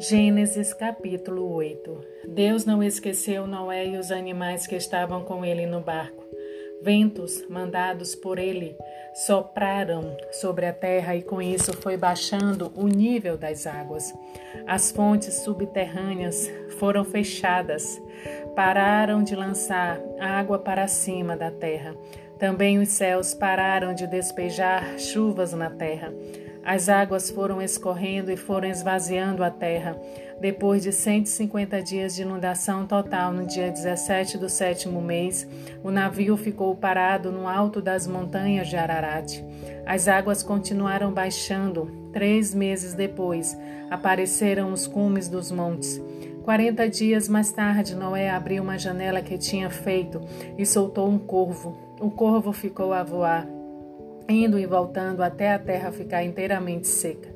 Gênesis capítulo 8 Deus não esqueceu Noé e os animais que estavam com ele no barco. Ventos, mandados por ele, sopraram sobre a terra e com isso foi baixando o nível das águas. As fontes subterrâneas foram fechadas, pararam de lançar água para cima da terra. Também os céus pararam de despejar chuvas na terra. As águas foram escorrendo e foram esvaziando a terra. Depois de 150 dias de inundação total, no dia 17 do sétimo mês, o navio ficou parado no alto das montanhas de Ararat. As águas continuaram baixando. Três meses depois, apareceram os cumes dos montes. Quarenta dias mais tarde, Noé abriu uma janela que tinha feito e soltou um corvo. O corvo ficou a voar indo e voltando até a terra ficar inteiramente seca.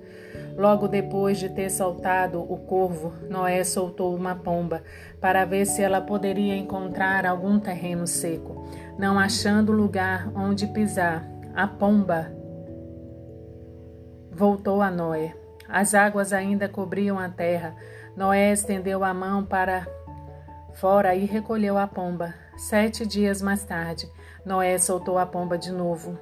Logo depois de ter soltado o corvo, Noé soltou uma pomba para ver se ela poderia encontrar algum terreno seco. Não achando lugar onde pisar, a pomba voltou a Noé. As águas ainda cobriam a terra. Noé estendeu a mão para fora e recolheu a pomba. Sete dias mais tarde, Noé soltou a pomba de novo.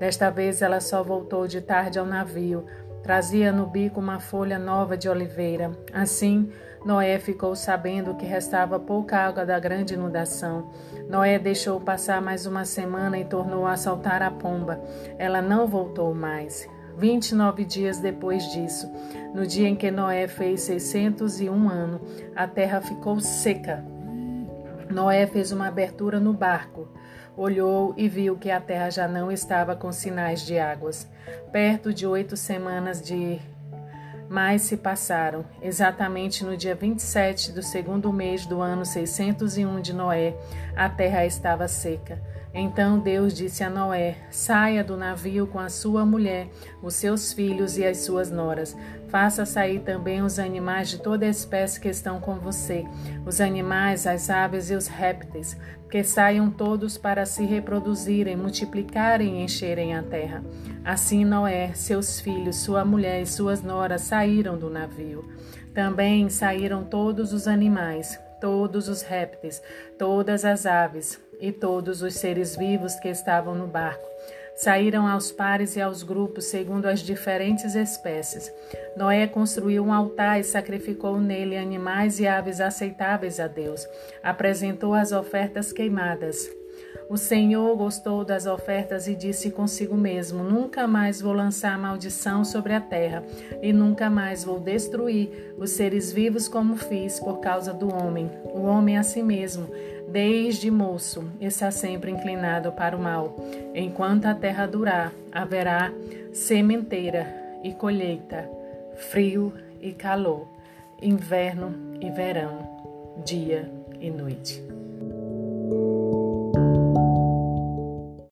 Desta vez ela só voltou de tarde ao navio. Trazia no bico uma folha nova de oliveira. Assim, Noé ficou sabendo que restava pouca água da grande inundação. Noé deixou passar mais uma semana e tornou a saltar a pomba. Ela não voltou mais. Vinte e nove dias depois disso, no dia em que Noé fez seiscentos e um anos, a terra ficou seca. Noé fez uma abertura no barco olhou e viu que a terra já não estava com sinais de águas. Perto de oito semanas de mais se passaram. Exatamente no dia 27 do segundo mês do ano 601 de Noé, a terra estava seca. Então Deus disse a Noé: Saia do navio com a sua mulher, os seus filhos e as suas noras. Faça sair também os animais de toda espécie que estão com você, os animais, as aves e os répteis, que saiam todos para se reproduzirem, multiplicarem e encherem a terra. Assim Noé, seus filhos, sua mulher e suas noras saíram do navio. Também saíram todos os animais, todos os répteis, todas as aves e todos os seres vivos que estavam no barco. Saíram aos pares e aos grupos, segundo as diferentes espécies. Noé construiu um altar e sacrificou nele animais e aves aceitáveis a Deus. Apresentou as ofertas queimadas. O Senhor gostou das ofertas e disse consigo mesmo: Nunca mais vou lançar maldição sobre a terra, e nunca mais vou destruir os seres vivos como fiz por causa do homem, o homem a si mesmo Desde moço está sempre inclinado para o mal. Enquanto a terra durar, haverá sementeira e colheita, frio e calor, inverno e verão, dia e noite.